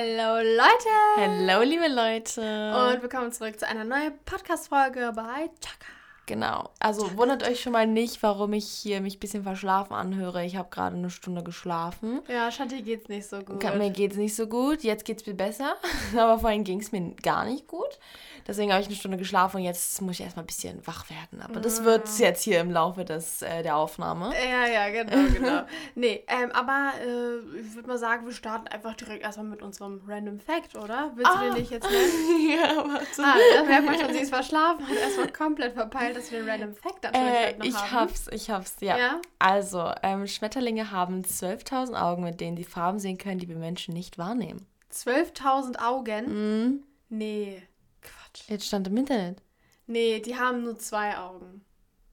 Hallo Leute! Hallo liebe Leute! Und willkommen zurück zu einer neuen Podcast-Folge bei Chaka. Genau. Also wundert euch schon mal nicht, warum ich hier mich ein bisschen verschlafen anhöre. Ich habe gerade eine Stunde geschlafen. Ja, Shanti geht's nicht so gut. Mir geht's nicht so gut. Jetzt geht's mir besser. Aber vorhin ging es mir gar nicht gut. Deswegen habe ich eine Stunde geschlafen und jetzt muss ich erstmal ein bisschen wach werden. Aber das wird jetzt hier im Laufe des, äh, der Aufnahme. Ja, ja, genau, genau. nee, ähm, aber äh, ich würde mal sagen, wir starten einfach direkt erstmal mit unserem Random Fact, oder? Willst ah. du den nicht jetzt nennen? ja, warte. Ah, da merkt man schon, sie ist verschlafen und erstmal komplett verpeilt, dass wir den Random Fact natürlich äh, noch ich haben. hab's, ich hab's, ja. ja? Also, ähm, Schmetterlinge haben 12.000 Augen, mit denen sie Farben sehen können, die wir Menschen nicht wahrnehmen. 12.000 Augen? Mhm. Nee. Quatsch. Jetzt stand im Internet. Nee, die haben nur zwei Augen.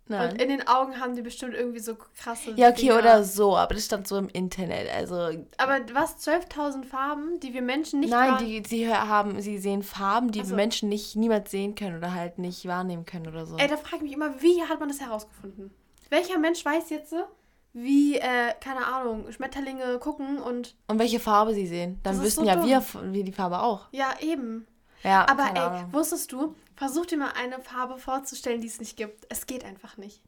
Nein. Und in den Augen haben die bestimmt irgendwie so krasse. Ja, okay, Dinger. oder so, aber das stand so im Internet. Also. Aber was? 12.000 Farben, die wir Menschen nicht Nein, die, sie haben, sie sehen Farben, die also. wir Menschen nicht niemals sehen können oder halt nicht wahrnehmen können oder so. Ey, da frage ich mich immer, wie hat man das herausgefunden? Welcher Mensch weiß jetzt, wie, äh, keine Ahnung, Schmetterlinge gucken und. Und welche Farbe sie sehen? Dann wüssten so ja wir, wir die Farbe auch. Ja, eben. Ja, aber ey, wusstest du, versuch dir mal eine Farbe vorzustellen, die es nicht gibt. Es geht einfach nicht.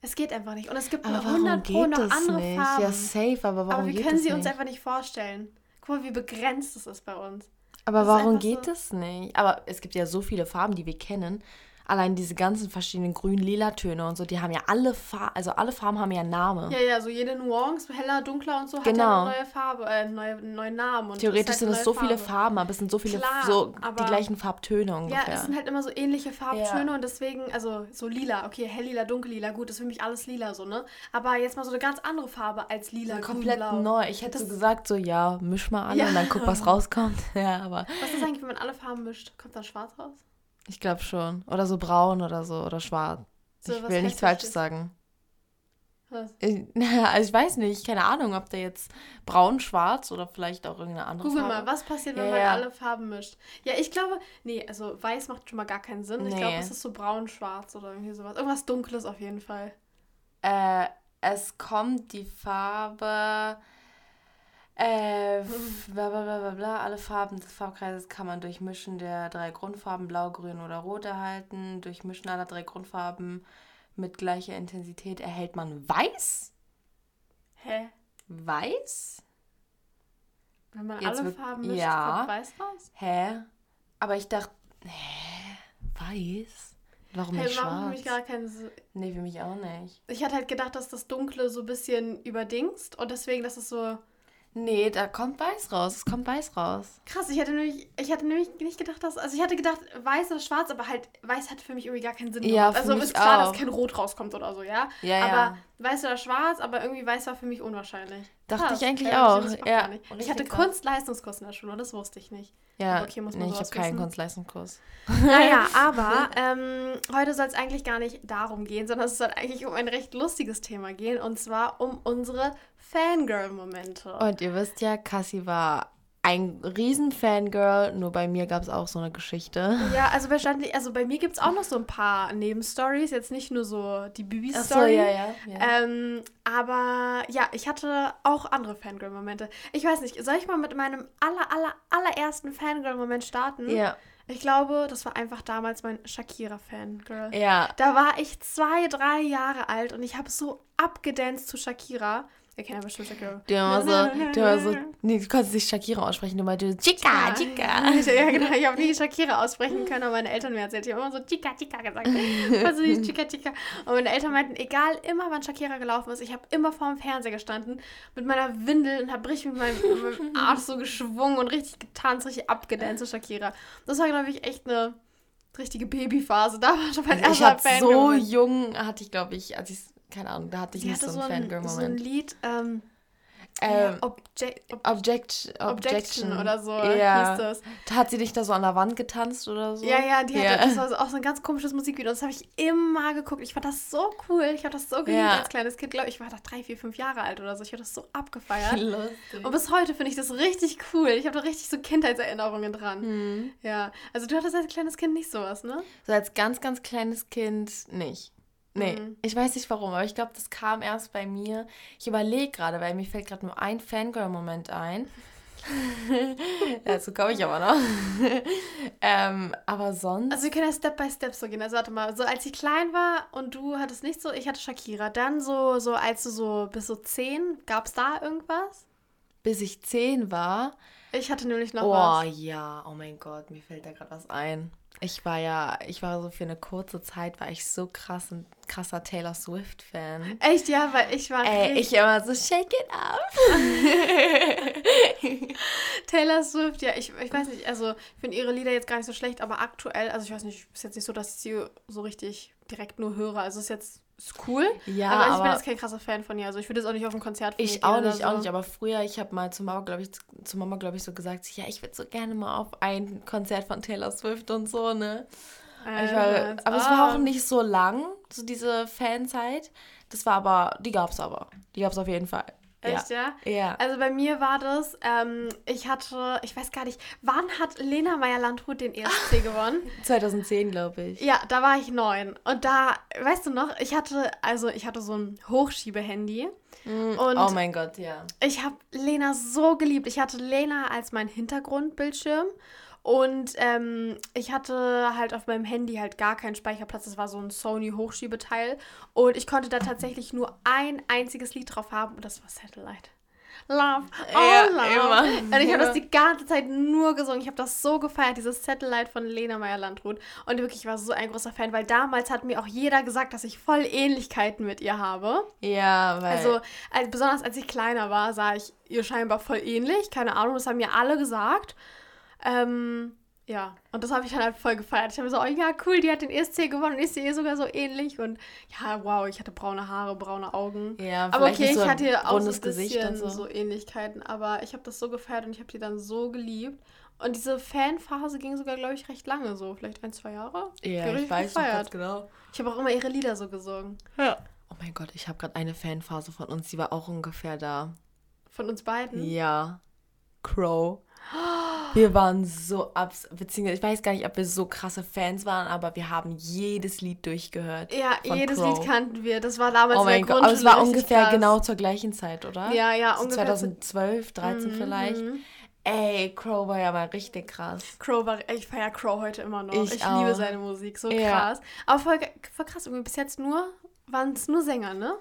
Es geht einfach nicht. Und es gibt aber 100 Pro noch andere nicht? Farben. Ja, safe, aber warum aber wir können sie nicht? uns einfach nicht vorstellen. Guck mal, wie begrenzt es ist bei uns. Aber warum geht so das nicht? Aber es gibt ja so viele Farben, die wir kennen allein diese ganzen verschiedenen grün-lila Töne und so, die haben ja alle Farben, also alle Farben haben ja einen Namen. Ja, ja, so jede Nuance, heller, dunkler und so, genau. hat ja eine neue Farbe, äh, neue, neuen Namen. Und Theoretisch halt sind es so Farbe. viele Farben, aber es sind so viele, Klar, so die gleichen Farbtöne ungefähr. Ja, es sind halt immer so ähnliche Farbtöne ja. und deswegen, also so lila, okay, hell-lila, dunkel-lila, gut, das ist für mich alles lila so, ne? Aber jetzt mal so eine ganz andere Farbe als lila, grün, Komplett blau. neu. Ich hätte das so gesagt, so, ja, misch mal alle ja. und dann guck, was rauskommt. ja, aber... Was ist eigentlich, wenn man alle Farben mischt? Kommt dann schwarz raus? Ich glaube schon. Oder so braun oder so oder schwarz. So, ich will nichts Falsches sagen. Was? Ich, also ich weiß nicht, keine Ahnung, ob der jetzt braun, schwarz oder vielleicht auch irgendeine andere Google Farbe. mal, was passiert, wenn ja, man ja. alle Farben mischt? Ja, ich glaube, nee, also weiß macht schon mal gar keinen Sinn. Nee. Ich glaube, es ist so braun, schwarz oder irgendwie sowas. Irgendwas Dunkles auf jeden Fall. Äh, es kommt die Farbe äh, bla, bla, bla, bla, Alle Farben des Farbkreises kann man durch Mischen der drei Grundfarben Blau, Grün oder Rot erhalten. Durch Mischen aller drei Grundfarben mit gleicher Intensität erhält man Weiß. Hä? Weiß? Wenn man Jetzt alle Farben mischt, ja. kommt Weiß raus? Hä? Aber ich dachte, hä? Weiß? Warum hey, nicht schwarz? Für mich gar keinen Sinn. Nee, für mich auch nicht. Ich hatte halt gedacht, dass das Dunkle so ein bisschen überdingst und deswegen, dass es so Nee, da kommt weiß raus. Es kommt weiß raus. Krass, ich hätte nämlich, ich hätte nämlich nicht gedacht, dass. Also ich hatte gedacht, weiß oder schwarz, aber halt weiß hat für mich irgendwie gar keinen Sinn. Ja, also ist klar, auch. dass kein Rot rauskommt oder so, ja? Ja, aber ja. weiß oder schwarz, aber irgendwie weiß war für mich unwahrscheinlich. Dachte Krass, ich eigentlich auch. Ich, ja. ich hatte Kunstleistungskurs in der Schule, das wusste ich nicht. Ja, okay, muss man nee, ich habe keinen Kunstleistungskurs. Naja, aber ähm, heute soll es eigentlich gar nicht darum gehen, sondern es soll eigentlich um ein recht lustiges Thema gehen und zwar um unsere Fangirl-Momente. Und ihr wisst ja, Cassie war ein riesen Fangirl, nur bei mir gab es auch so eine Geschichte. Ja, also wahrscheinlich, also bei mir gibt es auch noch so ein paar Nebenstories, jetzt nicht nur so die Bibi-Story. So, ja, ja. ja. Ähm, aber ja, ich hatte auch andere Fangirl-Momente. Ich weiß nicht, soll ich mal mit meinem aller, aller, allerersten Fangirl-Moment starten? Ja. Ich glaube, das war einfach damals mein Shakira-Fangirl. Ja. Da war ich zwei, drei Jahre alt und ich habe so abgedanced zu Shakira. Wir kennen bestimmt Shakira. Du war so, du war so, nee, du konntest nicht Shakira aussprechen, du meinte Chica, Chica. Ja, genau, ich habe nie Shakira aussprechen können, aber meine Eltern mir erzählt, die haben immer so Chica, Chica gesagt. Also nicht Chica, Chica. Und meine Eltern meinten, egal, immer wann Shakira gelaufen ist, ich habe immer vor dem Fernseher gestanden mit meiner Windel und habe richtig mit meinem, mit meinem Arsch so geschwungen und richtig getanzt, richtig abgedanced zu Shakira. Das war, glaube ich, echt eine richtige Babyphase. Da war schon mein erster Ich hatte so jung, hatte ich, glaube ich, als ich keine Ahnung, da hatte ich nicht so einen Fangirl-Moment. so ein Lied, ähm, ähm, Object, Ob Object, Objection, Objection oder so ja. hieß das. Da hat sie dich da so an der Wand getanzt oder so? Ja, ja, die ja. Hatte, das war auch so ein ganz komisches Musikvideo. Das habe ich immer geguckt. Ich fand das so cool. Ich habe das so geliebt ja. als kleines Kind. Glaube ich, war da drei, vier, fünf Jahre alt oder so. Ich habe das so abgefeiert. Lustig. Und bis heute finde ich das richtig cool. Ich habe da richtig so Kindheitserinnerungen dran. Mhm. Ja, also du hattest als kleines Kind nicht sowas, ne? So als ganz, ganz kleines Kind nicht. Nee, mhm. ich weiß nicht warum, aber ich glaube, das kam erst bei mir. Ich überlege gerade, weil mir fällt gerade nur ein Fangirl-Moment ein. Dazu komme ich aber noch. ähm, aber sonst. Also wir können ja Step by Step so gehen. Also warte mal, so als ich klein war und du hattest nicht so, ich hatte Shakira. Dann so, so als du so bis so zehn, gab es da irgendwas? Bis ich zehn war. Ich hatte nämlich noch oh, was. Oh ja, oh mein Gott, mir fällt da gerade was ein. Ich war ja, ich war so für eine kurze Zeit, war ich so krass ein krasser Taylor Swift-Fan. Echt, ja, weil ich war. Ey, ich immer so, shake it up. Taylor Swift, ja, ich, ich weiß nicht, also ich finde ihre Lieder jetzt gar nicht so schlecht, aber aktuell, also ich weiß nicht, ist jetzt nicht so, dass ich sie so richtig direkt nur höre. Also es ist jetzt ist cool. Ja, aber ich aber bin jetzt kein krasser Fan von ihr. Also ich würde jetzt auch nicht auf ein Konzert von Ich auch nicht, so. auch nicht. Aber früher, ich habe mal zu Mama, glaube ich, zu Mama, glaube ich, so gesagt, ja, ich würde so gerne mal auf ein Konzert von Taylor Swift und so, ne? Äh, war, aber es war auch nicht so lang, so diese Fanzeit. Das war aber, die gab es aber. Die gab es auf jeden Fall. Echt, ja? ja? Also bei mir war das, ähm, ich hatte, ich weiß gar nicht, wann hat Lena Meyer-Landrut den ESC gewonnen? 2010, glaube ich. Ja, da war ich neun. Und da, weißt du noch, ich hatte, also ich hatte so ein Hochschiebehandy. Mm, oh mein Gott, ja. Ich habe Lena so geliebt. Ich hatte Lena als mein Hintergrundbildschirm. Und ähm, ich hatte halt auf meinem Handy halt gar keinen Speicherplatz. Das war so ein Sony-Hochschiebeteil. Und ich konnte da tatsächlich nur ein einziges Lied drauf haben und das war Satellite. Love, oh ja, love. Immer. Und ich habe das die ganze Zeit nur gesungen. Ich habe das so gefeiert, dieses Satellite von Lena Meyer-Landrut. Und wirklich, ich war so ein großer Fan, weil damals hat mir auch jeder gesagt, dass ich voll Ähnlichkeiten mit ihr habe. Ja, weil... Also, als, besonders als ich kleiner war, sah ich ihr scheinbar voll ähnlich. Keine Ahnung, das haben mir alle gesagt. Ähm, ja, und das habe ich dann halt voll gefeiert. Ich habe so, oh ja, cool, die hat den ESC gewonnen und ist ihr sogar so ähnlich. Und ja, wow, ich hatte braune Haare, braune Augen. Ja, aber okay, so ich hatte auch so ein bisschen so. so. Ähnlichkeiten, aber ich habe das so gefeiert und ich habe die dann so geliebt. Und diese Fanphase ging sogar, glaube ich, recht lange so, vielleicht ein, zwei Jahre. Ja, ich, ich weiß gefeiert. genau. Ich habe auch immer ihre Lieder so gesungen. Ja. Oh mein Gott, ich habe gerade eine Fanphase von uns, die war auch ungefähr da. Von uns beiden? Ja. Crow. Wir waren so abs, beziehungsweise ich weiß gar nicht, ob wir so krasse Fans waren, aber wir haben jedes Lied durchgehört. Ja, jedes Crow. Lied kannten wir. Das war damals oh mein Gott, aber es war ungefähr krass. genau zur gleichen Zeit, oder? Ja, ja, so ungefähr. 2012, 13 mhm. vielleicht. Ey, Crow war ja mal richtig krass. Crow war, ich feiere Crow heute immer noch. Ich, ich liebe seine Musik, so ja. krass. Aber voll, voll krass, irgendwie bis jetzt nur, waren es nur Sänger, ne?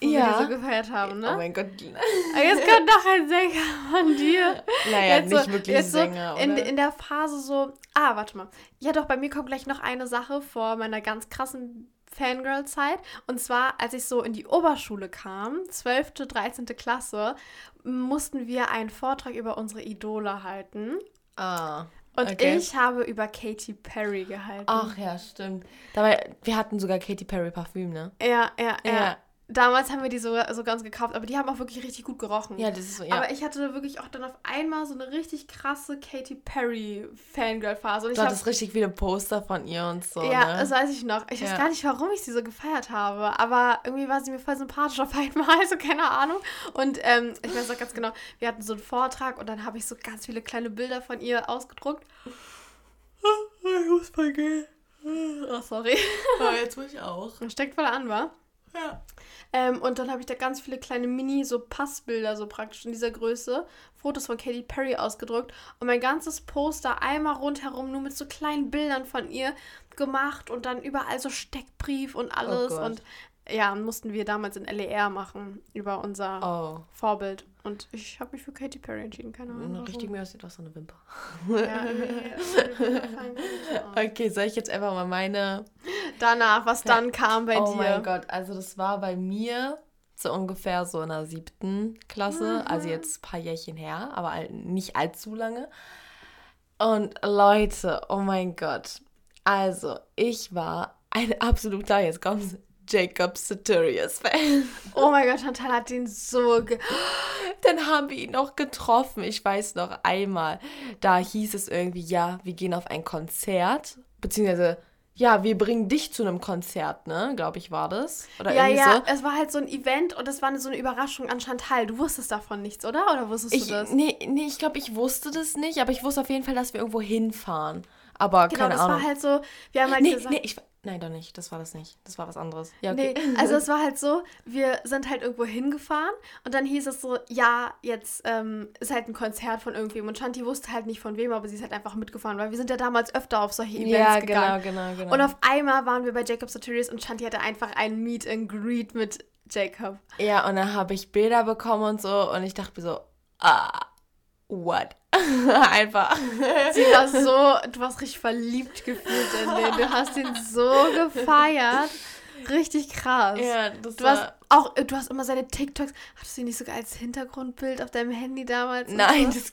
Wo ja. wir die so gefeiert haben, ne? Oh mein Gott. Jetzt kommt noch ein Sänger von dir. Naja, jetzt nicht so, wirklich jetzt Sänger, so in, in der Phase so, ah, warte mal. Ja doch, bei mir kommt gleich noch eine Sache vor meiner ganz krassen Fangirl-Zeit. Und zwar, als ich so in die Oberschule kam, 12., 13. Klasse, mussten wir einen Vortrag über unsere Idole halten. Ah. Und okay. ich habe über Katy Perry gehalten. Ach ja, stimmt. Dabei, wir hatten sogar Katy Perry Parfüm, ne? Ja, ja, ja. ja. Damals haben wir die so, so ganz gekauft, aber die haben auch wirklich richtig gut gerochen. Ja, das ist so, ja. Aber ich hatte wirklich auch dann auf einmal so eine richtig krasse Katy Perry Fangirl-Phase. Du hattest hab, richtig viele Poster von ihr und so. Ja, ne? das weiß ich noch. Ich ja. weiß gar nicht, warum ich sie so gefeiert habe, aber irgendwie war sie mir voll sympathisch auf einmal, also keine Ahnung. Und ähm, ich weiß auch ganz genau, wir hatten so einen Vortrag und dann habe ich so ganz viele kleine Bilder von ihr ausgedruckt. Ich muss mal gehen. Oh, sorry. Ja, jetzt muss ich auch. Steckt voll an, wa? Ja. Ähm, und dann habe ich da ganz viele kleine Mini, so Passbilder, so praktisch in dieser Größe, Fotos von Katy Perry ausgedruckt und mein ganzes Poster einmal rundherum nur mit so kleinen Bildern von ihr gemacht und dann überall so Steckbrief und alles. Oh und ja, mussten wir damals in LER machen über unser oh. Vorbild. Und ich habe mich für Katy Perry entschieden, keine Ahnung. Richtig mir aussieht auch so eine Wimper. Ja, okay, soll ich jetzt einfach mal meine. Danach, was dann kam bei oh dir? Oh mein Gott, also das war bei mir so ungefähr so in der siebten Klasse. Mhm. Also jetzt ein paar Jährchen her, aber nicht allzu lange. Und Leute, oh mein Gott. Also, ich war ein absoluter, jetzt kommt's, Jacob Saturius Fan. Oh mein Gott, Chantal hat ihn so. Ge Dann haben wir ihn noch getroffen. Ich weiß noch einmal. Da hieß es irgendwie, ja, wir gehen auf ein Konzert. Beziehungsweise, ja, wir bringen dich zu einem Konzert, ne? Glaube ich, war das. Oder ja, ja, so. es war halt so ein Event und es war so eine Überraschung an Chantal. Du wusstest davon nichts, oder? Oder wusstest ich, du das? Nee, nee ich glaube, ich wusste das nicht, aber ich wusste auf jeden Fall, dass wir irgendwo hinfahren. Aber genau, keine Ahnung. Genau, das war halt so, wir haben halt nee, gesagt. Nee, ich, Nein, doch nicht. Das war das nicht. Das war was anderes. Ja, okay. Nee, also es war halt so, wir sind halt irgendwo hingefahren und dann hieß es so, ja, jetzt ähm, ist halt ein Konzert von irgendwem. Und Shanti wusste halt nicht von wem, aber sie ist halt einfach mitgefahren, weil wir sind ja damals öfter auf solche Events ja, gegangen. genau, genau, genau. Und auf einmal waren wir bei Jacob Sartorius und Shanti hatte einfach ein Meet and Greet mit Jacob. Ja, und dann habe ich Bilder bekommen und so und ich dachte mir so, ah, what? Einfach. Sie war so, du warst richtig verliebt gefühlt in den. Du hast ihn so gefeiert. Richtig krass. Ja, das du war... hast auch, du hast immer seine TikToks. Hattest du ihn nicht sogar als Hintergrundbild auf deinem Handy damals? Nein, so? das.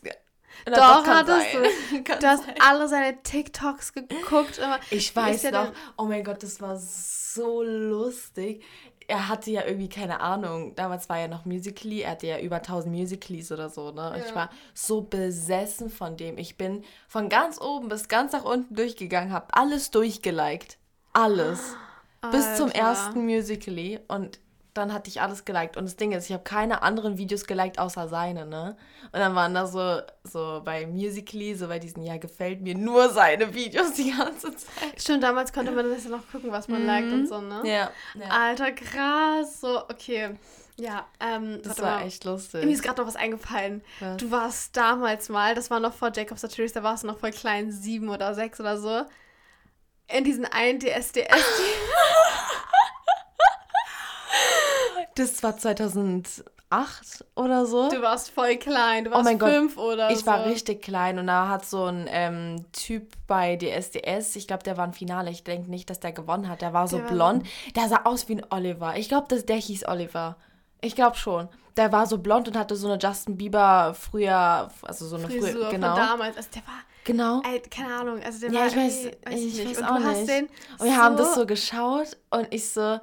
das Doch, hattest sein. du. du hast alle seine TikToks geguckt. Immer. Ich weiß ja noch. Oh mein Gott, das war so lustig er hatte ja irgendwie keine Ahnung. Damals war er noch Musically. Er hatte ja über 1000 Musicallys oder so, ne? Ja. ich war so besessen von dem. Ich bin von ganz oben bis ganz nach unten durchgegangen, hab alles durchgeliked. Alles. Alter. Bis zum ersten Musically. Und dann hatte ich alles geliked. Und das Ding ist, ich habe keine anderen Videos geliked außer seine, ne? Und dann waren da so, so bei Musically, so bei diesen, ja, gefällt mir nur seine Videos die ganze Zeit. Stimmt, damals konnte man das ja noch gucken, was man mhm. liked und so, ne? Ja, ja. Alter, krass. So, okay. Ja, ähm, das war mal. echt lustig. Mir ist gerade noch was eingefallen. Was? Du warst damals mal, das war noch vor Jacob Satirius, da warst du noch voll klein, sieben oder sechs oder so, in diesen einen DSDS. Das war 2008 oder so. Du warst voll klein, du warst oh mein fünf Gott, oder ich so. Ich war richtig klein und da hat so ein ähm, Typ bei DSDS, ich glaube, der war ein Finale, ich denke nicht, dass der gewonnen hat, der war so der blond, war... der sah aus wie ein Oliver. Ich glaube, der hieß Oliver. Ich glaube schon. Der war so blond und hatte so eine Justin Bieber früher, also so eine Frisur früher, genau. Von damals, also der war Genau. Ey, keine Ahnung, also der ja, war ich weiß, weiß ich, ich weiß auch nicht. und wir so haben das so geschaut und ich so,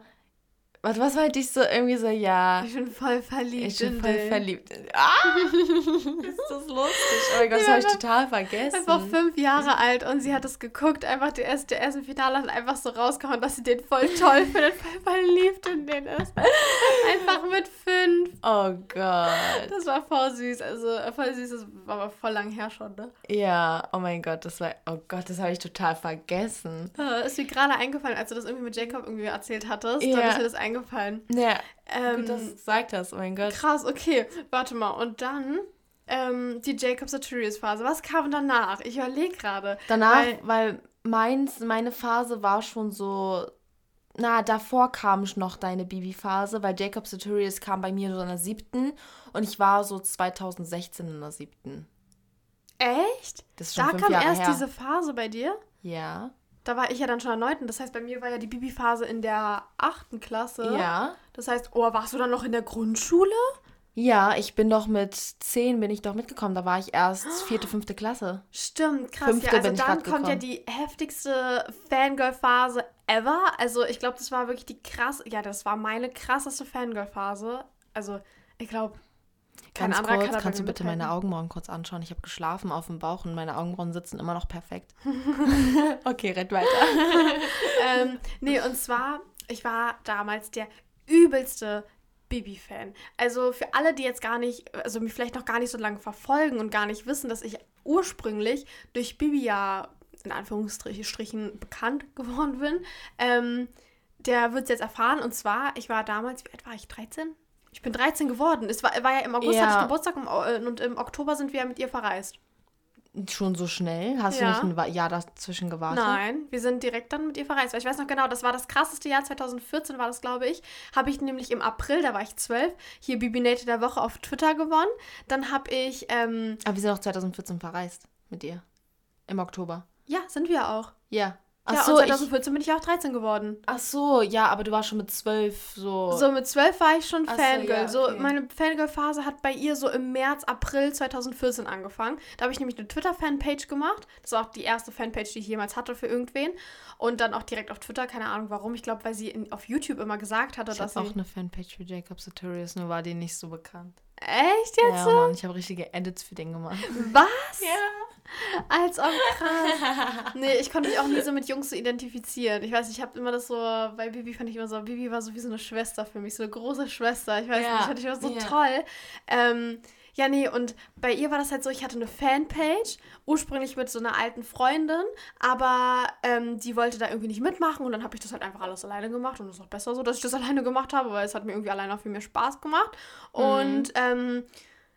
Warte, was meinte ich so irgendwie so, ja. Ich bin voll verliebt. Ich bin voll den. verliebt. Ah! ist das lustig. Oh mein Gott, das habe ich total vergessen. Einfach fünf Jahre alt und sie hat es geguckt, einfach der erste, der erste Finale hat einfach so rausgehauen, dass sie den voll toll findet, voll verliebt in den ist. Einfach mit fünf. Oh Gott. Das war voll süß. Also voll süß, das war aber voll lang her schon, ne? Ja, oh mein Gott, das war, oh Gott, das habe ich total vergessen. ist mir gerade eingefallen, als du das irgendwie mit Jacob irgendwie erzählt hattest. Ja. Dann ist mir das eingefallen. Ja. Ähm, gut, dass du sagst das, oh mein Gott. Krass, okay. Warte mal. Und dann ähm, die Jacob Sartorius Phase. Was kam danach? Ich überlege gerade. Danach, weil, weil meins, meine Phase war schon so. Na, davor kam noch deine Bibi-Phase, weil Jacob Sartorius kam bei mir so in der siebten und ich war so 2016 in der siebten. Echt? Das ist schon da kam Jahre erst her. diese Phase bei dir? Ja. Da war ich ja dann schon erneut. Das heißt, bei mir war ja die Bibi-Phase in der achten Klasse. Ja. Das heißt, oh, warst du dann noch in der Grundschule? Ja, ich bin doch mit zehn bin ich doch mitgekommen. Da war ich erst vierte, fünfte Klasse. Stimmt, krass. Fünfte ja, also dann kommt ja die heftigste Fangirl-Phase ever. Also ich glaube, das war wirklich die krass. Ja, das war meine krasseste Fangirl-Phase. Also ich glaube, kein Ganz kurz, kann kannst du bitte meine Augenbrauen kurz anschauen? Ich habe geschlafen auf dem Bauch und meine Augenbrauen sitzen immer noch perfekt. okay, red weiter. ähm, nee, und zwar, ich war damals der übelste Bibi-Fan. Also für alle, die jetzt gar nicht, also mich vielleicht noch gar nicht so lange verfolgen und gar nicht wissen, dass ich ursprünglich durch Bibi ja in Anführungsstrichen bekannt geworden bin, ähm, der wird es jetzt erfahren. Und zwar, ich war damals, wie alt war ich? 13? Ich bin 13 geworden. Es war, war ja im August ja. hatte ich Geburtstag äh, und im Oktober sind wir ja mit ihr verreist. Schon so schnell? Hast ja. du nicht ein Jahr dazwischen gewartet? Nein, wir sind direkt dann mit ihr verreist. Weil ich weiß noch genau, das war das krasseste Jahr, 2014 war das, glaube ich. Habe ich nämlich im April, da war ich zwölf, hier Bibinate der Woche auf Twitter gewonnen. Dann habe ich. Ähm, Aber wir sind auch 2014 verreist mit ihr. Im Oktober. Ja, sind wir auch. Ja. Ach ja, so, und 2014 ich, bin ich auch 13 geworden. Ach so, ja, aber du warst schon mit 12 so. So, mit 12 war ich schon Fangirl. So, ja, okay. so meine Fangirl-Phase hat bei ihr so im März, April 2014 angefangen. Da habe ich nämlich eine Twitter-Fanpage gemacht. Das war auch die erste Fanpage, die ich jemals hatte für irgendwen. Und dann auch direkt auf Twitter, keine Ahnung warum. Ich glaube, weil sie in, auf YouTube immer gesagt hatte, ich dass sie. auch eine Fanpage für Jacob Sartorius, nur war die nicht so bekannt. Echt jetzt? Ja, Mann, ich habe richtige Edits für den gemacht. Was? Ja. Als ob krass. Nee, ich konnte mich auch nie so mit Jungs so identifizieren. Ich weiß, ich habe immer das so, bei Bibi fand ich immer so, Bibi war so wie so eine Schwester für mich, so eine große Schwester. Ich weiß ja. nicht, fand ich immer so ja. toll. Ähm, Ja, nee, und bei ihr war das halt so, ich hatte eine Fanpage, ursprünglich mit so einer alten Freundin, aber ähm, die wollte da irgendwie nicht mitmachen und dann habe ich das halt einfach alles alleine gemacht und es ist auch besser so, dass ich das alleine gemacht habe, weil es hat mir irgendwie alleine auch viel mehr Spaß gemacht. Mhm. Und ähm,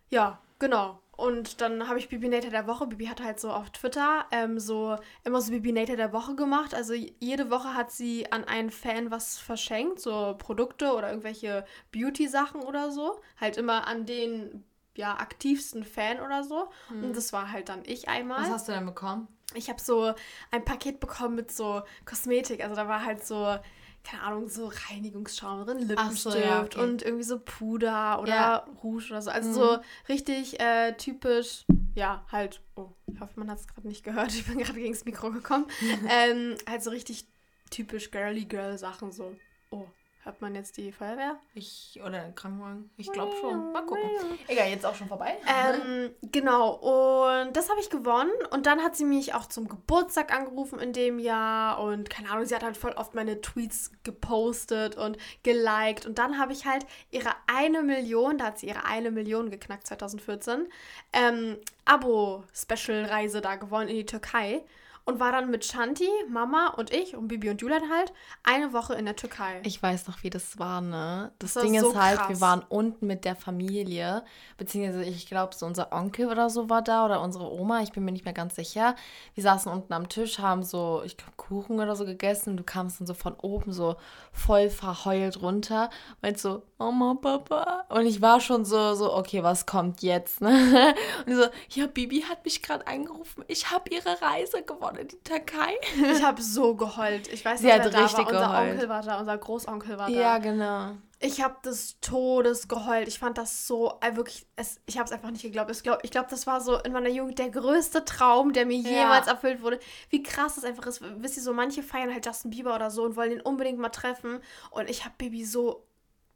ja, genau. Und dann habe ich Bibi Nater der Woche. Bibi hat halt so auf Twitter ähm, so immer so Bibi Nater der Woche gemacht. Also jede Woche hat sie an einen Fan was verschenkt, so Produkte oder irgendwelche Beauty-Sachen oder so. Halt immer an den ja, aktivsten Fan oder so. Mhm. Und das war halt dann ich einmal. Was hast du denn bekommen? Ich habe so ein Paket bekommen mit so Kosmetik. Also da war halt so keine Ahnung, so Reinigungsschaum drin, Lippenstift so, ja, okay. und irgendwie so Puder oder ja. Rouge oder so. Also mhm. so richtig äh, typisch, ja, halt, oh, ich hoffe, man hat es gerade nicht gehört, ich bin gerade gegen das Mikro gekommen. ähm, halt so richtig typisch girly girl Sachen so. Oh, Hört man jetzt die Feuerwehr? Ich, oder Krankenwagen? Ich glaube schon. Mal gucken. Egal, jetzt auch schon vorbei. Ähm, genau, und das habe ich gewonnen. Und dann hat sie mich auch zum Geburtstag angerufen in dem Jahr. Und keine Ahnung, sie hat halt voll oft meine Tweets gepostet und geliked. Und dann habe ich halt ihre eine Million, da hat sie ihre eine Million geknackt 2014, ähm, Abo-Special-Reise da gewonnen in die Türkei und war dann mit Shanti, Mama und ich und Bibi und Julian halt eine Woche in der Türkei. Ich weiß noch, wie das war, ne? Das, das Ding ist halt, krass. wir waren unten mit der Familie, beziehungsweise ich glaube, so unser Onkel oder so war da oder unsere Oma, ich bin mir nicht mehr ganz sicher. Wir saßen unten am Tisch, haben so, ich glaube, Kuchen oder so gegessen und du kamst dann so von oben so voll verheult runter, meinst so, Mama, Papa. Und ich war schon so, so, okay, was kommt jetzt, ne? Und so, ja, Bibi hat mich gerade angerufen, ich habe ihre Reise gewonnen in die Türkei. Ich habe so geheult. Ich weiß nicht, wer da war. Unser geheult. Onkel war da, unser Großonkel war da. Ja, genau. Ich habe des Todes geheult. Ich fand das so, äh, wirklich, es, ich habe es einfach nicht geglaubt. Ich glaube, ich glaub, das war so in meiner Jugend der größte Traum, der mir ja. jemals erfüllt wurde. Wie krass das einfach ist. Wisst ihr, so manche feiern halt Justin Bieber oder so und wollen ihn unbedingt mal treffen. Und ich habe Baby so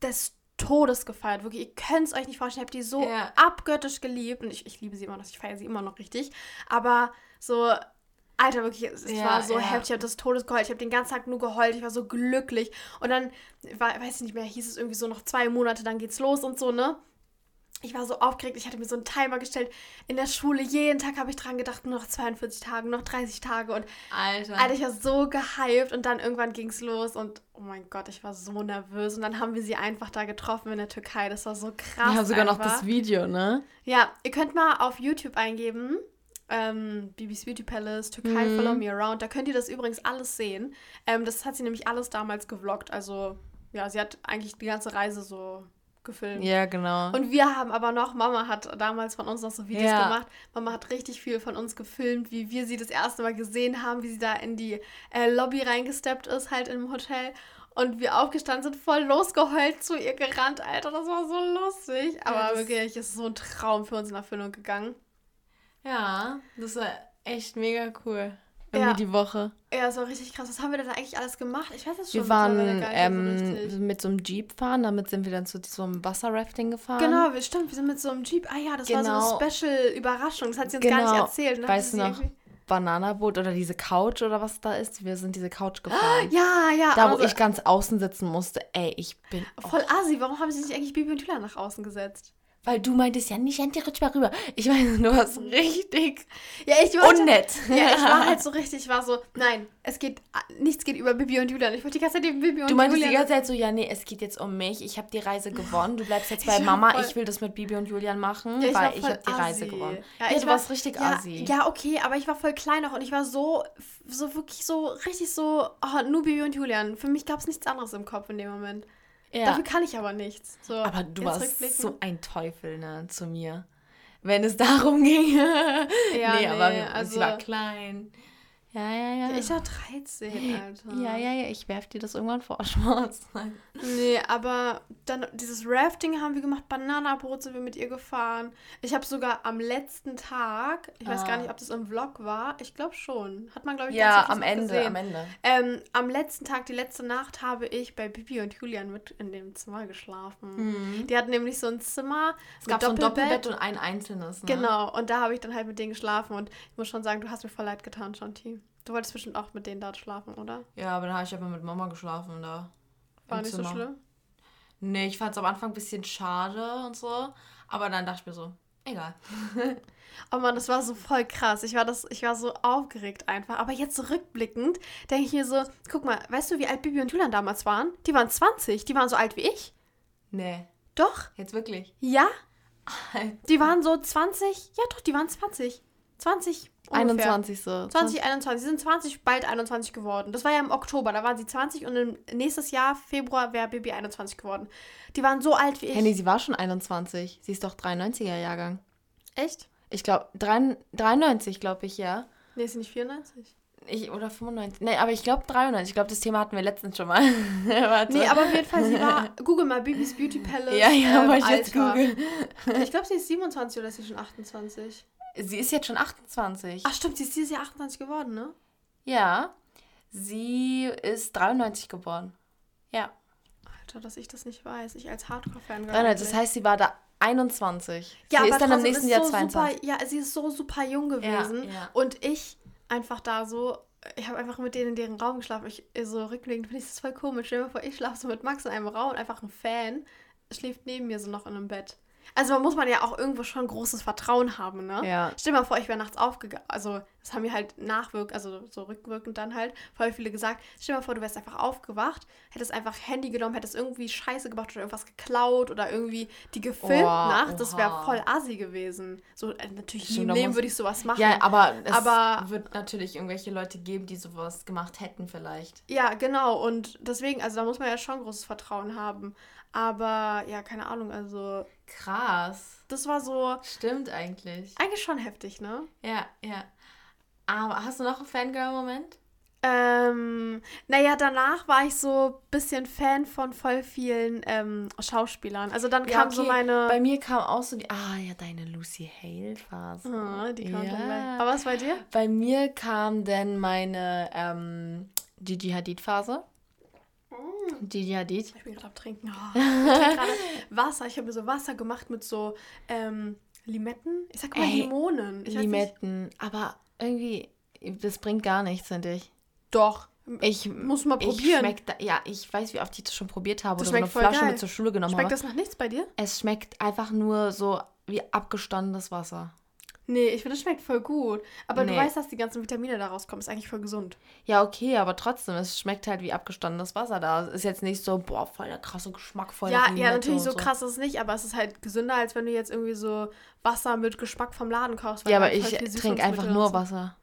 des Todes gefeiert. Wirklich, ihr könnt es euch nicht vorstellen. Ich habe die so ja. abgöttisch geliebt. Und ich, ich liebe sie immer noch. Ich feiere sie immer noch richtig. Aber so, Alter, wirklich, es ja, war so ja. heftig, ich habe das Todes geheult, ich habe den ganzen Tag nur geheult, ich war so glücklich. Und dann, war, weiß ich nicht mehr, hieß es irgendwie so noch zwei Monate, dann geht's los und so, ne? Ich war so aufgeregt, ich hatte mir so einen Timer gestellt. In der Schule, jeden Tag habe ich dran gedacht, nur noch 42 Tage, noch 30 Tage. Und Alter. Alter, ich war so gehypt und dann irgendwann ging's los und oh mein Gott, ich war so nervös. Und dann haben wir sie einfach da getroffen in der Türkei. Das war so krass. Ja, sogar einfach. noch das Video, ne? Ja, ihr könnt mal auf YouTube eingeben ähm, Bibis Beauty Palace, Türkei, mhm. Follow Me Around. Da könnt ihr das übrigens alles sehen. Ähm, das hat sie nämlich alles damals gevloggt. Also, ja, sie hat eigentlich die ganze Reise so gefilmt. Ja, genau. Und wir haben aber noch, Mama hat damals von uns noch so Videos ja. gemacht. Mama hat richtig viel von uns gefilmt, wie wir sie das erste Mal gesehen haben, wie sie da in die äh, Lobby reingesteppt ist, halt im Hotel. Und wir aufgestanden sind, voll losgeheult zu ihr gerannt, Alter. Das war so lustig. Aber ja, wirklich, ist so ein Traum für uns in Erfüllung gegangen. Ja, das war echt mega cool. Irgendwie ja. die Woche. Ja, das war richtig krass. Was haben wir denn da eigentlich alles gemacht? Ich weiß es schon. Wir waren ähm, so mit so einem Jeep fahren, damit sind wir dann zu so einem Wasserrafting gefahren. Genau, wir, stimmt, wir sind mit so einem Jeep. Ah ja, das genau. war so eine genau. Special-Überraschung. Das hat sie uns genau. gar nicht genau. erzählt. Ne? Weißt du noch? Bananaboot oder diese Couch oder was da ist. Wir sind diese Couch gefahren. Ja, ja. Da, wo also, ich ganz außen sitzen musste. Ey, ich bin. Voll assi. Warum haben sie sich eigentlich Bibi und Tüller nach außen gesetzt? Weil du meintest ja nicht, Janti, rutsch mal rüber. Ich meine, du warst richtig ja, ich wollte, unnett. Ja, ich war halt so richtig, ich war so, nein, es geht, nichts geht über Bibi und Julian. Ich wollte die ganze Zeit über Bibi und Julian. Du meintest Julian. die ganze Zeit so, ja, nee, es geht jetzt um mich. Ich habe die Reise gewonnen. Du bleibst jetzt bei ich Mama. Ich will das mit Bibi und Julian machen, ja, ich weil ich habe die Reise gewonnen. Ja, ja du war, warst richtig ja, assi. Ja, okay, aber ich war voll klein noch und ich war so, so wirklich so, richtig so, oh, nur Bibi und Julian. Für mich gab es nichts anderes im Kopf in dem Moment. Ja. Dafür kann ich aber nichts. So, aber du warst so ein Teufel, ne, zu mir. Wenn es darum ging. ja, nee, nee, aber also, sie war klein. Ja, ja, ja. Ich war 13, Alter. Ja, ja, ja. Ich werf dir das irgendwann vor, Schwarz. nee, aber dann dieses Rafting haben wir gemacht. Bananabrot sind wir mit ihr gefahren. Ich habe sogar am letzten Tag, ich ah. weiß gar ah. nicht, ob das im Vlog war. Ich glaube schon. Hat man, glaube ich, Ja, am Ende, gesehen. am Ende. Ähm, am letzten Tag, die letzte Nacht, habe ich bei Bibi und Julian mit in dem Zimmer geschlafen. Mhm. Die hatten nämlich so ein Zimmer. Es gab Doppelbett. so ein Doppelbett und ein einzelnes. Ne? Genau. Und da habe ich dann halt mit denen geschlafen. Und ich muss schon sagen, du hast mir voll leid getan, Shanti. Du wolltest bestimmt auch mit denen dort schlafen, oder? Ja, aber dann habe ich aber mit Mama geschlafen da. War nicht Zimmer. so schlimm? Nee, ich fand es am Anfang ein bisschen schade und so. Aber dann dachte ich mir so, Egal. oh Mann, das war so voll krass. Ich war, das, ich war so aufgeregt einfach. Aber jetzt zurückblickend denke ich mir so, guck mal, weißt du, wie alt Bibi und Julian damals waren? Die waren 20, die waren so alt wie ich. Nee. Doch. Jetzt wirklich? Ja. Die waren so 20, ja doch, die waren 20. 20 ungefähr. 21 so. 20, 21. Sie sind 20, bald 21 geworden. Das war ja im Oktober, da waren sie 20 und im nächstes Jahr, Februar, wäre Bibi 21 geworden. Die waren so alt wie ich. Henny, sie war schon 21. Sie ist doch 93er Jahrgang. Echt? Ich glaube, 93, glaube ich, ja. Nee, ist sie nicht 94? Ich, oder 95. Nee, aber ich glaube 93. Ich glaube, das Thema hatten wir letztens schon mal. Warte. Nee, aber auf jeden Fall, sie war. Google mal Bibis Beauty Palace. Ja, ja, ähm, ich jetzt googeln. Ich glaube, sie ist 27 oder ist sie schon 28? Sie ist jetzt schon 28. Ach, stimmt, sie ist dieses Jahr 28 geworden, ne? Ja. Sie ist 93 geboren. Ja. Alter, dass ich das nicht weiß. Ich als Hardcore-Fan. Das heißt, sie war da 21. Ja, sie ist dann im nächsten Jahr so 22. Super, ja, sie ist so super jung gewesen. Ja, ja. Und ich einfach da so, ich habe einfach mit denen in deren Raum geschlafen. Ich, so rückblickend finde ich das voll komisch. Stell dir vor, ich schlafe so mit Max in einem Raum und einfach ein Fan schläft neben mir so noch in einem Bett. Also man muss man ja auch irgendwo schon großes Vertrauen haben, ne? Ja. Stell dir mal vor, ich wäre nachts aufgegangen. Also das haben mir halt nachwirkend, also so rückwirkend dann halt voll viele gesagt. Stell dir mal vor, du wärst einfach aufgewacht, hättest einfach Handy genommen, hättest irgendwie Scheiße gemacht oder irgendwas geklaut oder irgendwie die gefilmt oh, nachts. Das wäre voll assi gewesen. So äh, natürlich nie im Leben würde ich sowas machen. Ja, aber es aber, wird natürlich irgendwelche Leute geben, die sowas gemacht hätten vielleicht. Ja, genau. Und deswegen, also da muss man ja schon großes Vertrauen haben. Aber ja, keine Ahnung, also. Krass. Das war so. Stimmt eigentlich. Eigentlich schon heftig, ne? Ja, ja. Aber hast du noch einen Fangirl-Moment? Ähm, naja, danach war ich so ein bisschen Fan von voll vielen ähm, Schauspielern. Also dann ja, kam okay. so meine. Bei mir kam auch so die. Ah, ja, deine Lucy Hale-Phase. Ah, die kam ja. dann bei. Aber was bei dir? Bei mir kam dann meine ähm, Gigi Hadid-Phase. Gigi Hadid. Ich bin gerade am Trinken. Oh, ich gerade Wasser. Ich habe mir so Wasser gemacht mit so ähm, Limetten. Ich sag mal Ey, Limonen. Ich Limetten. Aber irgendwie, das bringt gar nichts, finde ich. Doch. Ich muss mal probieren. Schmeckt, ja, ich weiß, wie oft ich das schon probiert habe das oder so eine Flasche geil. mit zur Schule genommen schmeckt habe. Schmeckt das nach nichts bei dir? Es schmeckt einfach nur so wie abgestandenes Wasser. Nee, ich finde, es schmeckt voll gut. Aber nee. du weißt, dass die ganzen Vitamine daraus kommen. Ist eigentlich voll gesund. Ja, okay, aber trotzdem, es schmeckt halt wie abgestandenes Wasser da. Ist jetzt nicht so, boah, voll der krasse Geschmack, voll Ja, ja, natürlich so, so krass ist es nicht, aber es ist halt gesünder, als wenn du jetzt irgendwie so Wasser mit Geschmack vom Laden kaufst. ja, aber ich trinke einfach nur Wasser.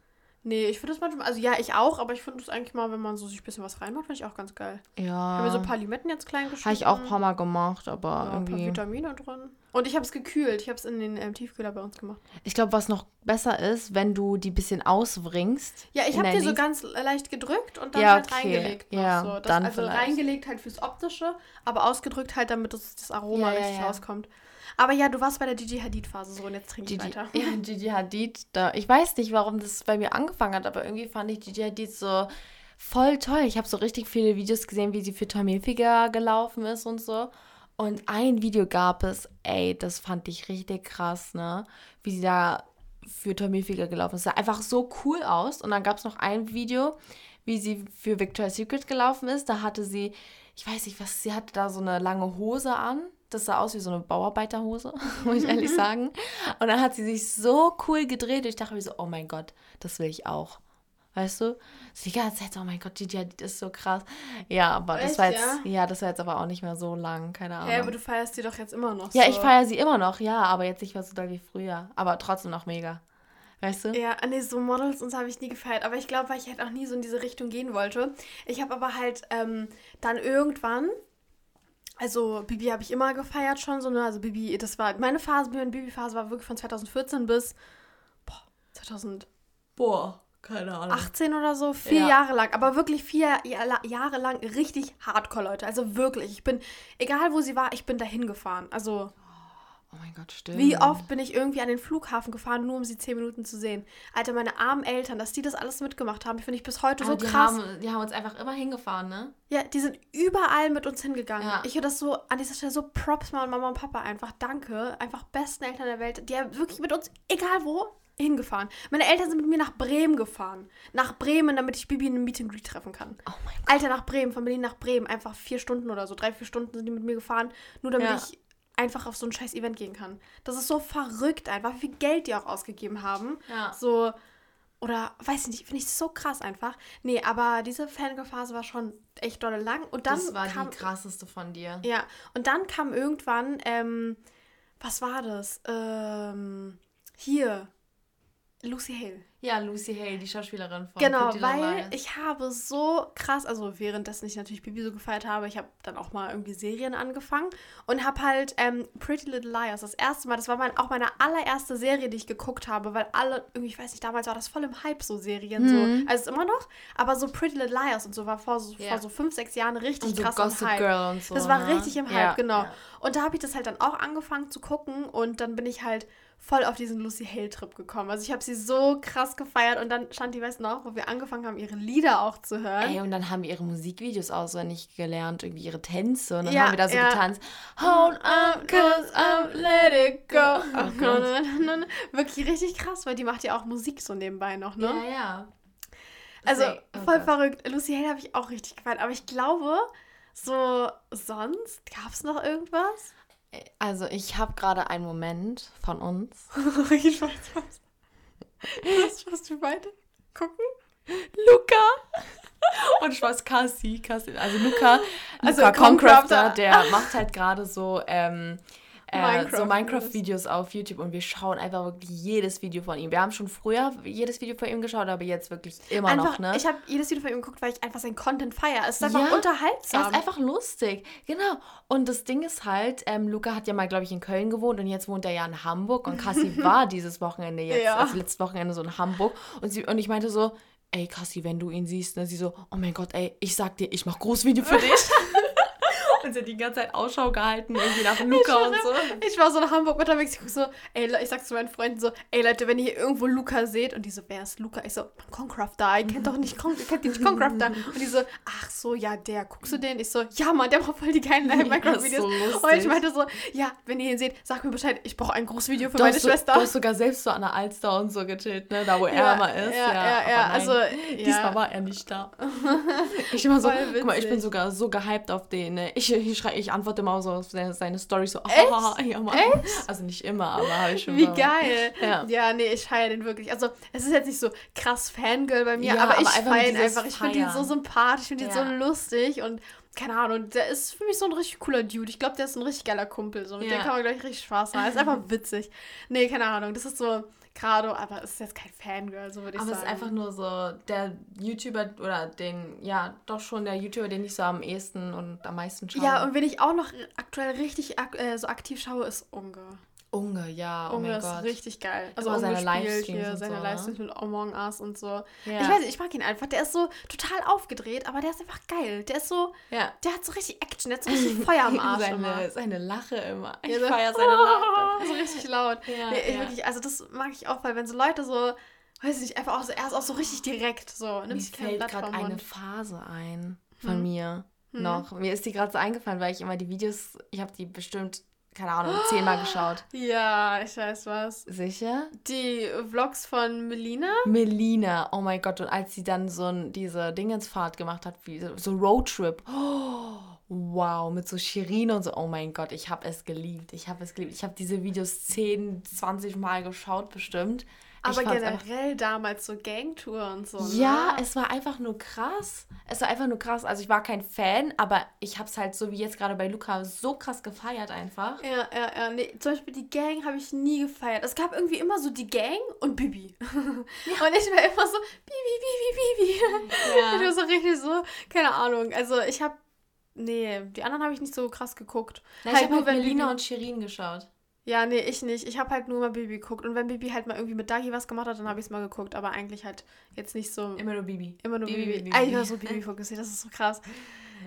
Nee, ich finde das manchmal, also ja, ich auch, aber ich finde das eigentlich mal, wenn man so sich ein bisschen was reinmacht, finde ich auch ganz geil. Ja. Ich habe mir so ein paar Limetten jetzt klein geschnitten. Habe ich auch ein paar Mal gemacht, aber ja, irgendwie. Ein paar Vitamine drin. Und ich habe es gekühlt. Ich habe es in den ähm, Tiefkühler bei uns gemacht. Ich glaube, was noch besser ist, wenn du die ein bisschen auswringst. Ja, ich habe die so ganz leicht gedrückt und dann ja, halt okay. reingelegt. Ja, so. das, dann also vielleicht. reingelegt halt fürs Optische, aber ausgedrückt halt, damit das, das Aroma ja, richtig ja, rauskommt. Aber ja, du warst bei der Gigi Hadid-Phase so und jetzt trinke ich weiter. Ja, Gigi Hadid, da, ich weiß nicht, warum das bei mir angefangen hat, aber irgendwie fand ich Gigi Hadid so voll toll. Ich habe so richtig viele Videos gesehen, wie sie für Tommy Hilfiger gelaufen ist und so. Und ein Video gab es, ey, das fand ich richtig krass, ne? Wie sie da für Tommy Hilfiger gelaufen ist. Sah einfach so cool aus. Und dann gab es noch ein Video, wie sie für Victoria's Secret gelaufen ist. Da hatte sie, ich weiß nicht was, sie hatte da so eine lange Hose an das sah aus wie so eine Bauarbeiterhose, muss ich ehrlich sagen. Und dann hat sie sich so cool gedreht. Und ich dachte mir so, oh mein Gott, das will ich auch. Weißt du? So die ganze Zeit, oh mein Gott, Gigi Hadid ist so krass. Ja, aber Echt, das war jetzt, ja? ja? das war jetzt aber auch nicht mehr so lang, keine Ahnung. Ja, aber du feierst sie doch jetzt immer noch. Ja, so. ich feiere sie immer noch, ja, aber jetzt nicht mehr so doll wie früher. Aber trotzdem noch mega. Weißt du? Ja, nee, so Models und so habe ich nie gefeiert. Aber ich glaube, weil ich halt auch nie so in diese Richtung gehen wollte. Ich habe aber halt ähm, dann irgendwann also Bibi habe ich immer gefeiert schon so, ne? Also Bibi, das war meine Phase, meine Bibi-Phase war wirklich von 2014 bis boah, 2000 boah, keine Ahnung. 18 oder so, vier ja. Jahre lang, aber wirklich vier Jahre lang richtig Hardcore Leute, also wirklich, ich bin egal wo sie war, ich bin dahin gefahren. Also Oh mein Gott, stimmt. Wie oft bin ich irgendwie an den Flughafen gefahren, nur um sie zehn Minuten zu sehen. Alter, meine armen Eltern, dass die das alles mitgemacht haben, finde ich bis heute Aber so die krass. Haben, die haben uns einfach immer hingefahren, ne? Ja, die sind überall mit uns hingegangen. Ja. Ich höre das so an dieser Stelle so Props mal Mama und Papa einfach. Danke. Einfach besten Eltern der Welt. Die haben wirklich mit uns, egal wo, hingefahren. Meine Eltern sind mit mir nach Bremen gefahren. Nach Bremen, damit ich Bibi in einem Meeting Greet treffen kann. Oh mein Gott. Alter, nach Bremen, von Berlin nach Bremen. Einfach vier Stunden oder so. Drei, vier Stunden sind die mit mir gefahren. Nur damit ja. ich einfach auf so ein scheiß Event gehen kann. Das ist so verrückt einfach, wie viel Geld die auch ausgegeben haben. Ja. So, oder weiß ich nicht, finde ich so krass einfach. Nee, aber diese Fangirl-Phase war schon echt dolle lang. Und dann das war kam, die krasseste von dir. Ja, und dann kam irgendwann, ähm, was war das? Ähm, hier, Lucy Hale. Ja, Lucy Hale, die Schauspielerin von Genau, Pretty weil ich habe so krass, also währenddessen ich natürlich Bibi so gefeiert habe, ich habe dann auch mal irgendwie Serien angefangen und habe halt ähm, Pretty Little Liars das erste Mal, das war mein, auch meine allererste Serie, die ich geguckt habe, weil alle, irgendwie, ich weiß nicht, damals war das voll im Hype, so Serien, mhm. so, also immer noch, aber so Pretty Little Liars und so war vor so, yeah. vor so fünf, sechs Jahren richtig und so krass Gossip im Hype. Girl und so, das war ne? richtig im Hype, ja, genau. Ja. Und da habe ich das halt dann auch angefangen zu gucken und dann bin ich halt voll auf diesen Lucy Hale Trip gekommen. Also ich habe sie so krass gefeiert und dann stand die, weißt du noch, wo wir angefangen haben, ihre Lieder auch zu hören. Ey, und dann haben wir ihre Musikvideos auswendig gelernt, irgendwie ihre Tänze und dann ja, haben wir da so ja. getanzt. Hold on, cause I'm let it go. Oh Wirklich richtig krass, weil die macht ja auch Musik so nebenbei noch, ne? Ja, ja. Also oh voll Gott. verrückt. Lucy Hale habe ich auch richtig gefeiert, aber ich glaube, so sonst gab es noch irgendwas? Also ich habe gerade einen Moment von uns. ich weiß was. Was, was wir beide gucken? Luca! Und ich weiß Cassie, Cassie also Luca, also Luca Concrafter, der macht halt gerade so ähm, äh, Minecraft so Minecraft-Videos auf YouTube und wir schauen einfach wirklich jedes Video von ihm. Wir haben schon früher jedes Video von ihm geschaut, aber jetzt wirklich immer einfach, noch, ne? Ich habe jedes Video von ihm geguckt, weil ich einfach sein Content feiere. Es ist einfach ja, unterhaltsam. Er ist einfach lustig, genau. Und das Ding ist halt, ähm, Luca hat ja mal, glaube ich, in Köln gewohnt und jetzt wohnt er ja in Hamburg und Cassie war dieses Wochenende jetzt, ja. also letztes Wochenende so in Hamburg und, sie, und ich meinte so, ey Cassie, wenn du ihn siehst, ne, sie so, oh mein Gott, ey, ich sag dir, ich mach Großvideo für dich. Und sie hat die ganze Zeit Ausschau gehalten, irgendwie nach Luca und so. Ich war so in Hamburg unterwegs, ich guck so, ey, ich sag zu meinen Freunden so, ey Leute, wenn ihr hier irgendwo Luca seht, und die so, wer ist Luca? Ich so, Concraft da, ihr kennt doch nicht, Con ihr kennt nicht Concraft da. Und die so, ach so, ja, der, guckst du den? Ich so, ja, Mann, der macht voll die geilen Minecraft-Videos. So und ich meinte so, ja, wenn ihr ihn seht, sag mir Bescheid, ich brauche ein großes Video für du meine Schwester. Du hast sogar selbst so an der Alster und so gechillt, ne, da wo er ja, immer ist. Ja, ja, ja, ja also, ja. Diesmal war er nicht da. ich immer so, guck mal, ich bin sogar so gehypt auf den, ne? Ich, ich, ich antworte immer so auf seine, seine Story so, oh, ja, Mann. Echt? Also nicht immer, aber habe ich schon Wie mal. geil. Ja. ja, nee, ich feiere den wirklich. Also, es ist jetzt nicht so krass Fangirl bei mir, ja, aber, aber, ich feiere ihn einfach. Ich finde ihn so sympathisch, ich finde ihn ja. so lustig und keine Ahnung, der ist für mich so ein richtig cooler Dude. Ich glaube, der ist ein richtig geiler Kumpel. So, mit ja. dem kann man gleich richtig Spaß haben. Er ist einfach witzig. Nee, keine Ahnung, das ist so gerade, aber es ist jetzt kein Fangirl, so würde ich aber sagen. Aber es ist einfach nur so der YouTuber oder den, ja, doch schon der YouTuber, den ich so am ehesten und am meisten schaue. Ja, und wenn ich auch noch aktuell richtig ak äh, so aktiv schaue, ist Unge. Unge, ja, oh Unge mein ist Gott. richtig geil. Also Unge seine spielt hier seine so, Livestreams ne? mit Among Us und so. Ja. Ich weiß nicht, ich mag ihn einfach. Der ist so total aufgedreht, aber der ist einfach geil. Der ist so, ja. der hat so richtig Action, der hat so richtig Feuer am Arsch seine, immer. Seine Lache immer. Ich ja, feiere seine Lache. so richtig laut. Ja, nee, ja. Wirklich, also das mag ich auch, weil wenn so Leute so, weiß ich nicht, einfach auch so, er ist auch so richtig direkt so. Mir fällt gerade eine Phase ein von hm. mir hm. noch. Mir ist die gerade so eingefallen, weil ich immer die Videos, ich habe die bestimmt keine Ahnung, zehnmal geschaut. Ja, ich weiß was. Sicher? Die Vlogs von Melina? Melina, oh mein Gott. Und als sie dann so ein, diese Dingensfahrt gemacht hat, wie so Roadtrip. Oh, wow, mit so Shirin und so. Oh mein Gott, ich habe es geliebt. Ich habe es geliebt. Ich habe diese Videos 10, 20 Mal geschaut bestimmt. Aber generell damals so Gangtour und so. Ja, ne? es war einfach nur krass. Es war einfach nur krass. Also ich war kein Fan, aber ich habe es halt so wie jetzt gerade bei Luca so krass gefeiert einfach. Ja, ja, ja. Nee, zum Beispiel die Gang habe ich nie gefeiert. Es gab irgendwie immer so die Gang und Bibi. Ja. Und ich war immer so Bibi, Bibi, Bibi. Ja. Ich war so richtig so, keine Ahnung. Also ich habe, nee, die anderen habe ich nicht so krass geguckt. Na, halt ich habe nur halt Melina und Shirin geschaut. Ja, nee, ich nicht. Ich habe halt nur mal Bibi geguckt. Und wenn Bibi halt mal irgendwie mit Dagi was gemacht hat, dann habe ich es mal geguckt. Aber eigentlich halt jetzt nicht so. Immer nur Bibi. Immer nur Bibi. Bibi. Bibi. Ah, ich war so Bibi fokussiert, das ist so krass.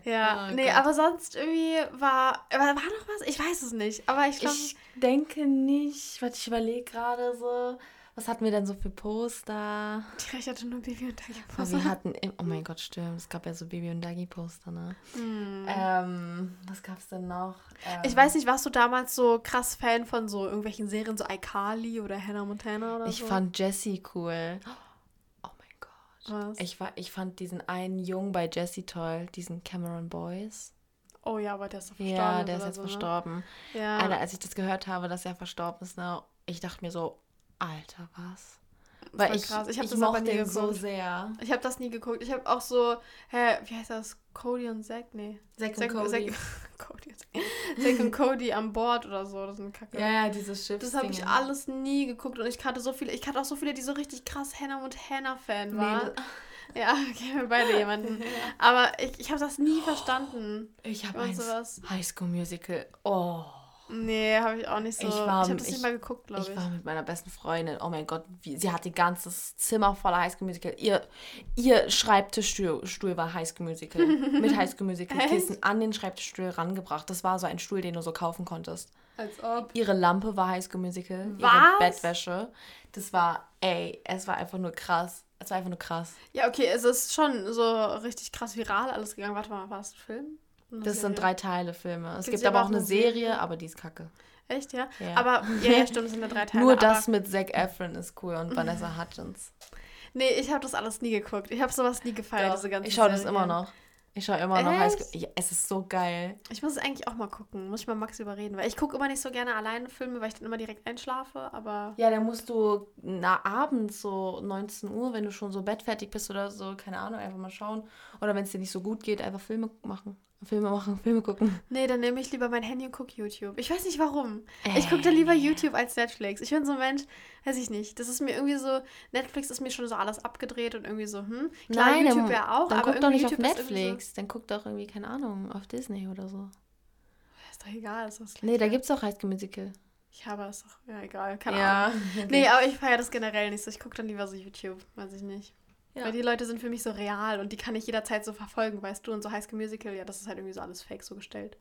Ja, oh, nee, Gott. aber sonst irgendwie war. War noch was? Ich weiß es nicht. Aber ich glaube. Ich denke nicht. Warte, ich überlege gerade so. Was hatten wir denn so für Poster? Ich hatte nur Baby und Dagi Poster. Wir hatten, oh mein Gott, stimmt. Es gab ja so Baby und Dagi Poster, ne? Mm. Ähm, was gab's denn noch? Ähm, ich weiß nicht, warst du damals so krass Fan von so irgendwelchen Serien, so iCarly oder Hannah Montana oder ich so? Ich fand Jessie cool. Oh mein Gott. Was? Ich, war, ich fand diesen einen Jungen bei Jessie toll, diesen Cameron Boys. Oh ja, aber der ist doch verstorben. Ja, der ist jetzt so, ne? verstorben. Ne? Ja. Alter, als ich das gehört habe, dass er verstorben ist, ne, ich dachte mir so, Alter, was? Weil ich, krass. Ich habe das aber nie geguckt. so sehr. Ich habe das nie geguckt. Ich habe auch so, hä, wie heißt das? Cody und Zack? Nee. Zack und Cody. Zack, Cody und Zack und Cody an Bord oder so. Das ist ein Kacke. Ja, ja, dieses Schiff. Das habe ich alles nie geguckt und ich kannte so viele, ich kannte auch so viele, die so richtig krass Hannah und Hannah-Fan waren. Nee, ja, kennen wir beide jemanden. ja. Aber ich, ich habe das nie verstanden. Ich habe eins. High School Musical. Oh. Nee, habe ich auch nicht so. Ich, war, ich habe das ich, nicht mal geguckt, glaube ich. Ich war mit meiner besten Freundin. Oh mein Gott, wie, sie hat ein ganzes Zimmer voller Highschool Musical. Ihr, ihr Schreibtischstuhl Stuhl war Highschool Musical. mit Highschool Musical Kissen an den Schreibtischstuhl rangebracht. Das war so ein Stuhl, den du so kaufen konntest. Als ob. Ihre Lampe war Highschool Musical. Was? Ihre Bettwäsche. Das war, ey, es war einfach nur krass. Es war einfach nur krass. Ja, okay, es ist schon so richtig krass viral alles gegangen. Warte mal, war es ein Film? Das sind drei Teile Filme. Es gibt aber auch eine Serie, Serie, aber die ist kacke. Echt, ja? ja. Aber, ja, ja, stimmt, es sind nur drei Teile. Nur das mit Zac Efron ist cool und Vanessa Hudgens. Nee, ich habe das alles nie geguckt. Ich habe sowas nie gefeiert, Doch, diese ganze Ich schaue das immer noch. Ich schaue immer noch High School. es ist so geil. Ich muss es eigentlich auch mal gucken. Muss ich mal Max überreden. Weil ich gucke immer nicht so gerne alleine Filme, weil ich dann immer direkt einschlafe. Aber. Ja, dann musst du na, abends so 19 Uhr, wenn du schon so bettfertig bist oder so, keine Ahnung, einfach mal schauen. Oder wenn es dir nicht so gut geht, einfach Filme machen. Filme machen, Filme gucken. Nee, dann nehme ich lieber mein Handy und gucke YouTube. Ich weiß nicht warum. Äh, ich gucke dann lieber YouTube als Netflix. Ich bin so ein Mensch, weiß ich nicht. Das ist mir irgendwie so, Netflix ist mir schon so alles abgedreht und irgendwie so, hm. Klar, Nein, YouTube ja auch, dann aber guck doch nicht YouTube auf Netflix. So dann guck doch irgendwie, keine Ahnung, auf Disney oder so. Ist doch egal, ist das Nee, da gibt es auch High Musical. Ich habe es doch, ja, egal, keine ja. Ahnung. Nee, aber ich feiere das generell nicht so. Ich gucke dann lieber so YouTube, weiß ich nicht. Ja. Weil die Leute sind für mich so real und die kann ich jederzeit so verfolgen, weißt du? Und so High School Musical, ja, das ist halt irgendwie so alles fake so gestellt.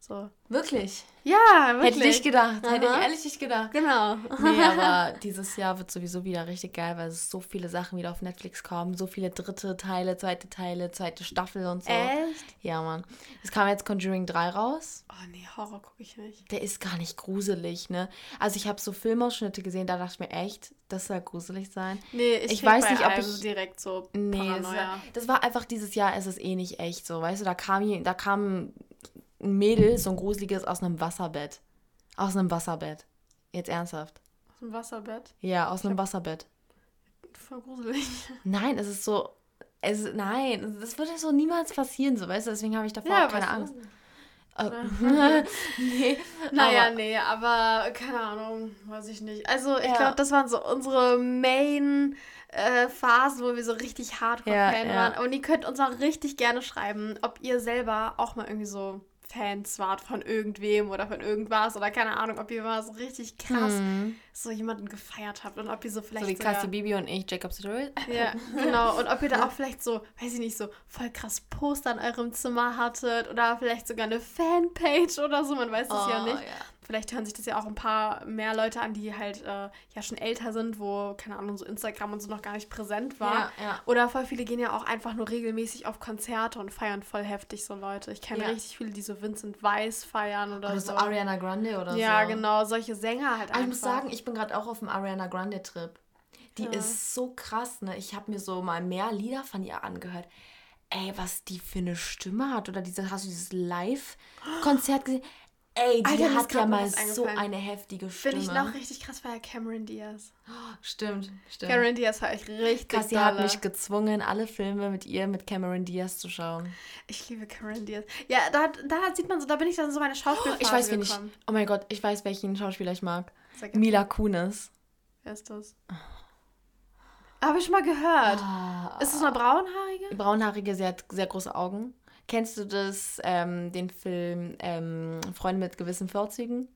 So. Wirklich? Ja, wirklich. Hätte ich nicht gedacht. Aha. Hätte ich ehrlich nicht gedacht. Genau. Nee, aber dieses Jahr wird sowieso wieder richtig geil, weil es so viele Sachen wieder auf Netflix kommen. So viele dritte Teile, zweite Teile, zweite Staffel und so. Echt? Ja, Mann. Es kam jetzt Conjuring 3 raus. Oh nee, Horror gucke ich nicht. Der ist gar nicht gruselig, ne? Also ich habe so Filmausschnitte gesehen, da dachte ich mir echt, das soll gruselig sein. Nee, ich, ich weiß nicht, ob ich direkt so Nee, das war, das war, einfach dieses Jahr, ist es eh nicht echt so, weißt du, da kam da kam ein Mädel, so ein gruseliges, aus einem Wasserbett. Aus einem Wasserbett. Jetzt ernsthaft. Aus einem Wasserbett? Ja, aus einem Wasserbett. Voll gruselig. Nein, es ist so. Es, nein, das würde so niemals passieren, so weißt du, deswegen habe ich davor ja, keine Angst. Äh, nee, naja, aber, nee, aber keine Ahnung, weiß ich nicht. Also, ich ja. glaube, das waren so unsere Main äh, Phasen, wo wir so richtig Hardcore-Fan ja, ja. waren. Und ihr könnt uns auch richtig gerne schreiben, ob ihr selber auch mal irgendwie so Fans wart von irgendwem oder von irgendwas oder keine Ahnung, ob ihr mal so richtig krass hm. so jemanden gefeiert habt und ob ihr so vielleicht. So wie Cassie Bibi und ich, Jacob Citroën. Ja, genau. Und ob ihr da auch vielleicht so, weiß ich nicht, so voll krass Poster in eurem Zimmer hattet oder vielleicht sogar eine Fanpage oder so, man weiß es oh, ja nicht. Ja vielleicht hören sich das ja auch ein paar mehr Leute an, die halt äh, ja schon älter sind, wo, keine Ahnung, so Instagram und so noch gar nicht präsent war. Ja, ja. Oder voll viele gehen ja auch einfach nur regelmäßig auf Konzerte und feiern voll heftig so Leute. Ich kenne ja. richtig viele, die so Vincent Weiss feiern oder, oder so. so. Ariana Grande oder ja, so. Ja, genau, solche Sänger halt einfach. Ich muss sagen, ich bin gerade auch auf dem Ariana Grande Trip. Die ist so krass, ne? Ich habe mir so mal mehr Lieder von ihr angehört ey, was die für eine Stimme hat. Oder diese, hast du dieses Live-Konzert gesehen? Ey, die Alter, hat ja mal so eine heftige Stimme. Finde ich noch richtig krass, war ja Cameron Diaz. Stimmt, stimmt. Cameron Diaz war ich richtig krass. Sie hat mich gezwungen, alle Filme mit ihr, mit Cameron Diaz zu schauen. Ich liebe Cameron Diaz. Ja, da, da sieht man so, da bin ich dann so meine Schauspielphase oh, Ich weiß, wen ich, oh mein Gott, ich weiß, welchen Schauspieler ich mag. Mila Kunis. Wer ist das? Habe ich schon mal gehört. Ah, ist das eine braunhaarige? Braunhaarige, sie hat sehr große Augen. Kennst du das, ähm, den Film ähm, Freunde mit gewissen Vorzügen?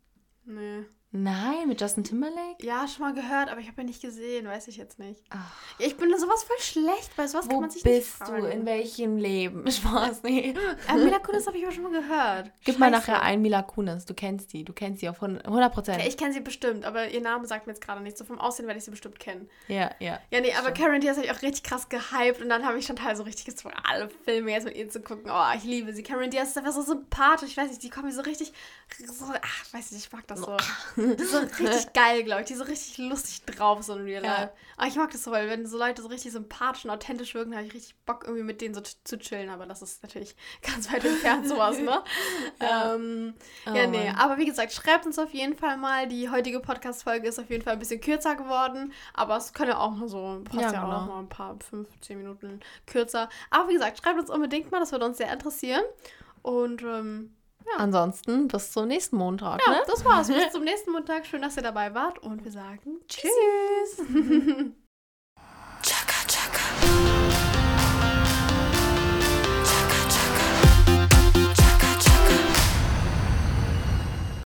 Nee. Nein, mit Justin Timberlake? Ja, schon mal gehört, aber ich habe ihn nicht gesehen, weiß ich jetzt nicht. Ach. Ich bin sowas voll schlecht, weil sowas Wo kann man sich nicht fragen. bist du? In welchem Leben? Spaß, nee. Äh, Mila Kunis habe ich aber schon mal gehört. Gib Scheiße. mal nachher ein Mila Kunis, du kennst die, du kennst sie auf 100 Prozent. Okay, ich kenne sie bestimmt, aber ihr Name sagt mir jetzt gerade nicht. So vom Aussehen werde ich sie bestimmt kennen. Ja, ja. Ja, nee, aber Karen Diaz habe ich auch richtig krass gehypt und dann habe ich schon teil so richtig gezwungen, alle Filme jetzt mit ihr zu gucken. Oh, ich liebe sie. Karen Diaz ist einfach so sympathisch, ich weiß nicht, die kommen mir so richtig, so, ach, weiß nicht, ich mag das so. Die sind richtig geil, glaube ich. Die sind richtig lustig drauf, so in Real Life. Ja. Aber ich mag das so, weil wenn so Leute so richtig sympathisch und authentisch wirken, habe ich richtig Bock, irgendwie mit denen so zu chillen. Aber das ist natürlich ganz weit entfernt, sowas, ne? ja. Ähm, oh, ja, nee. Mann. Aber wie gesagt, schreibt uns auf jeden Fall mal. Die heutige Podcast-Folge ist auf jeden Fall ein bisschen kürzer geworden. Aber es können ja auch nur so, passt ja, ja genau. auch noch mal ein paar, fünf, zehn Minuten kürzer. Aber wie gesagt, schreibt uns unbedingt mal, das würde uns sehr interessieren. Und ähm, ja. Ansonsten bis zum nächsten Montag. Ja, ne? das war's. bis zum nächsten Montag. Schön, dass ihr dabei wart und wir sagen Tschüss.